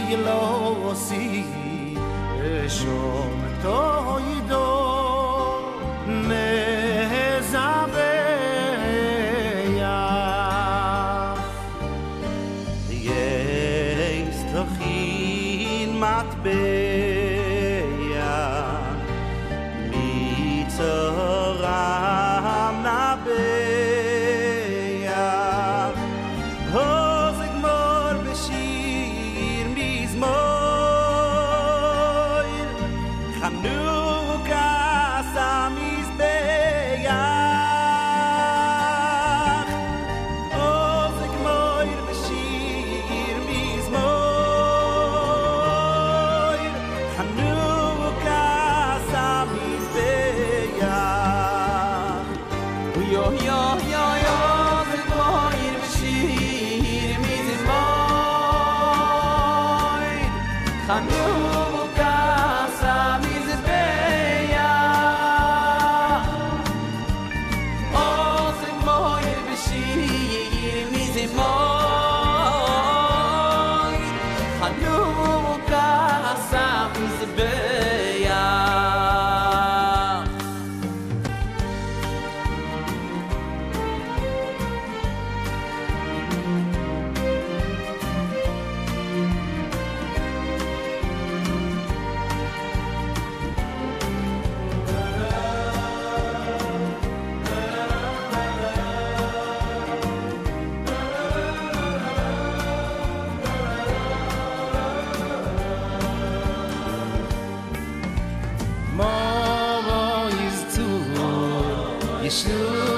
you love to see esh Come on.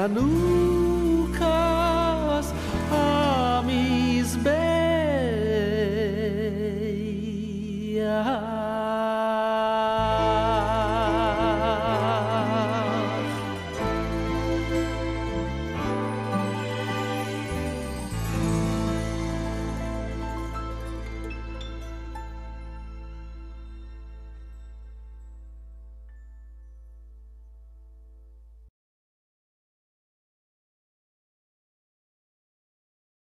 Hanukkahs Amis Bey.